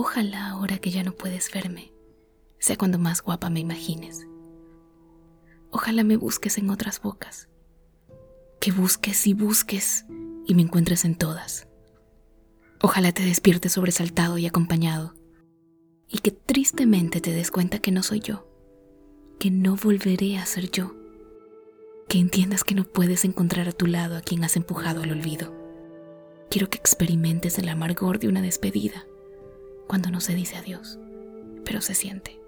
Ojalá ahora que ya no puedes verme, sea cuando más guapa me imagines. Ojalá me busques en otras bocas. Que busques y busques y me encuentres en todas. Ojalá te despiertes sobresaltado y acompañado y que tristemente te des cuenta que no soy yo, que no volveré a ser yo, que entiendas que no puedes encontrar a tu lado a quien has empujado al olvido. Quiero que experimentes el amargor de una despedida cuando no se dice adiós, pero se siente.